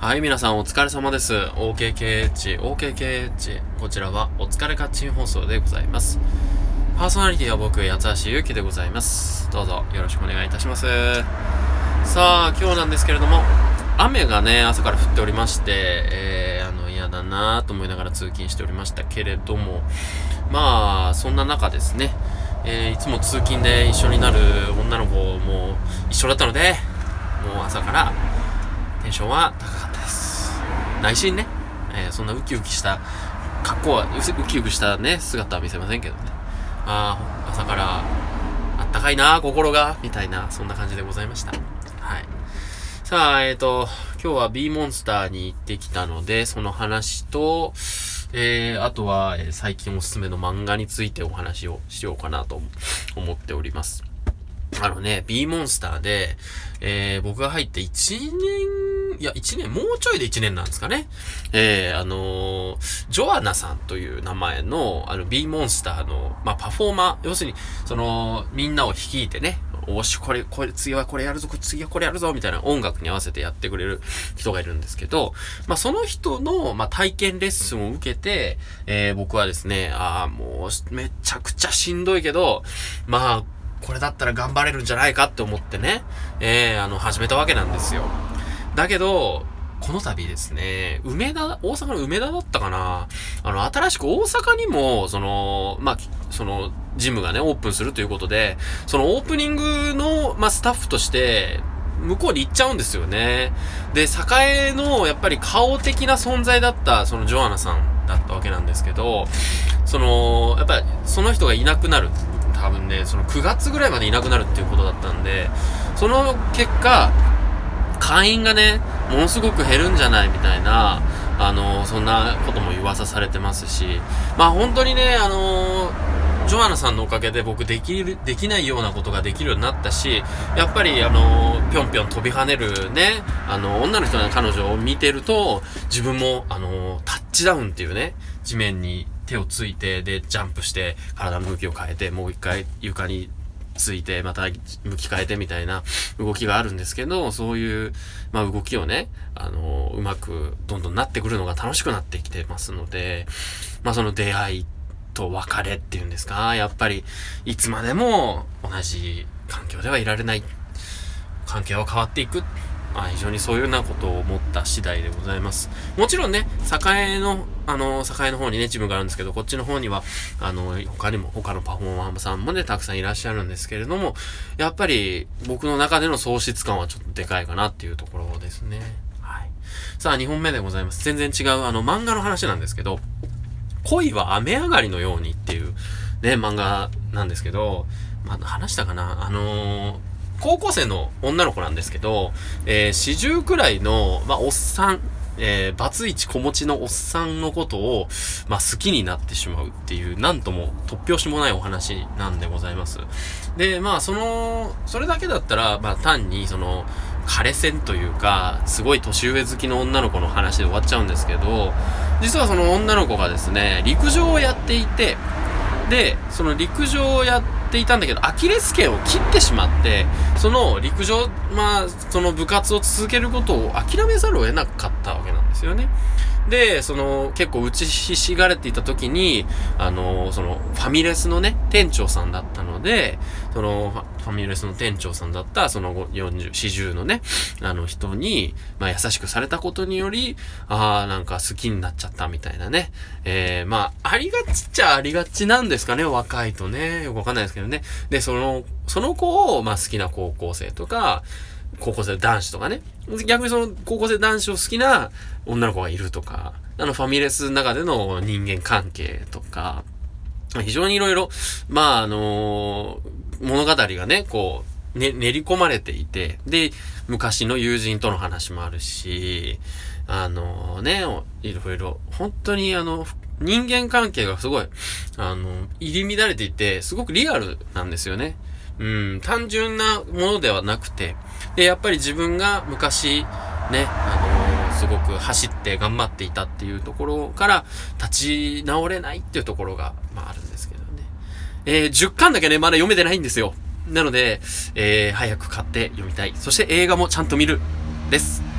はい、皆さんお疲れ様です。OKKH、OKKH。こちらはお疲れカッチン放送でございます。パーソナリティは僕、八橋ゆうきでございます。どうぞよろしくお願いいたします。さあ、今日なんですけれども、雨がね、朝から降っておりまして、えー、あの、嫌だなぁと思いながら通勤しておりましたけれども、まあ、そんな中ですね、えー、いつも通勤で一緒になる女の子も一緒だったので、もう朝からテンションは高かったです。内心ね、えー、そんなウキウキした格好はウキウキしたね姿は見せませんけどね。ああ朝からあったかいな心がみたいなそんな感じでございました。はい。さあえっ、ー、と今日は B モンスターに行ってきたのでその話とえー、あとは、えー、最近おすすめの漫画についてお話をしようかなと思っております。あのね、B モンスターで、えー、僕が入って1年いや、1年、もうちょいで1年なんですかね。えー、あのー、ジョアナさんという名前の、あの、B モンスターの、まあ、パフォーマー、要するに、その、みんなを率いてね、おし、これ、これ、次はこれやるぞ、次はこれやるぞ、みたいな音楽に合わせてやってくれる人がいるんですけど、まあ、その人の、まあ、体験レッスンを受けて、えー、僕はですね、ああ、もう、めちゃくちゃしんどいけど、まあ、これだったら頑張れるんじゃないかって思ってね、えー、あの、始めたわけなんですよ。だけど、この度ですね、梅田、大阪の梅田だったかなあの、新しく大阪にも、その、まあ、その、ジムがね、オープンするということで、そのオープニングの、まあ、スタッフとして、向こうに行っちゃうんですよね。で、栄の、やっぱり顔的な存在だった、そのジョアナさんだったわけなんですけど、その、やっぱ、その人がいなくなる。多分ね、その9月ぐらいまでいなくなるっていうことだったんで、その結果、会員がね、ものすごく減るんじゃないみたいな、あのそんなことも噂されてますし、まあ本当にね、あのジョアナさんのおかげで僕できる、できないようなことができるようになったし、やっぱりあのぴょんぴょん飛び跳ねるね、あの、女の人の彼女を見てると、自分も、あのタッチダウンっていうね、地面に手をついて、で、ジャンプして、体の向きを変えて、もう一回床について、また向き変えてみたいな動きがあるんですけど、そういう、まあ動きをね、あの、うまくどんどんなってくるのが楽しくなってきてますので、まあその出会いと別れっていうんですか、やっぱりいつまでも同じ環境ではいられない。関係は変わっていく。まあ、非常にそういうようなことを思った次第でございます。もちろんね、栄の、あの、栄の方にね、ジムがあるんですけど、こっちの方には、あの、他にも、他のパフォーマーさんもね、たくさんいらっしゃるんですけれども、やっぱり、僕の中での喪失感はちょっとでかいかなっていうところですね。はい。さあ、2本目でございます。全然違う、あの、漫画の話なんですけど、恋は雨上がりのようにっていう、ね、漫画なんですけど、まあ、話したかな？あのー高校生の女の子なんですけど、えー、四十くらいの、まあ、おっさん、えー、バツイチ子持ちのおっさんのことを、まあ、好きになってしまうっていう、なんとも突拍子もないお話なんでございます。で、まあ、その、それだけだったら、まあ、単に、その、彼線というか、すごい年上好きの女の子の話で終わっちゃうんですけど、実はその女の子がですね、陸上をやっていて、で、その陸上をやってていたんだけど、アキレス腱を切ってしまって、その陸上、まあ、その部活を続けることを諦めざるを得なかったわけなんですよね。で、その、結構打ちひしがれていた時に、あの、その、ファミレスのね、店長さんだったので、その、ファミレスの店長さんだった、その40、40のね、あの人に、まあ優しくされたことにより、ああ、なんか好きになっちゃったみたいなね。えー、まあ、ありがちっちゃありがちなんですかね、若いとね。よくわかんないですけどね。で、その、その子を、まあ好きな高校生とか、高校生男子とかね。逆にその高校生男子を好きな女の子がいるとか、あのファミレスの中での人間関係とか、非常にいろいろ、まああのー、物語がね、こう、ね、練り込まれていて、で、昔の友人との話もあるし、あのー、ね、いろいろ、本当にあの、人間関係がすごい、あの、入り乱れていて、すごくリアルなんですよね。うん、単純なものではなくて、で、やっぱり自分が昔、ね、あの、すごく走って頑張っていたっていうところから立ち直れないっていうところが、まああるんですけどね。えー、10巻だけね、まだ読めてないんですよ。なので、えー、早く買って読みたい。そして映画もちゃんと見る。です。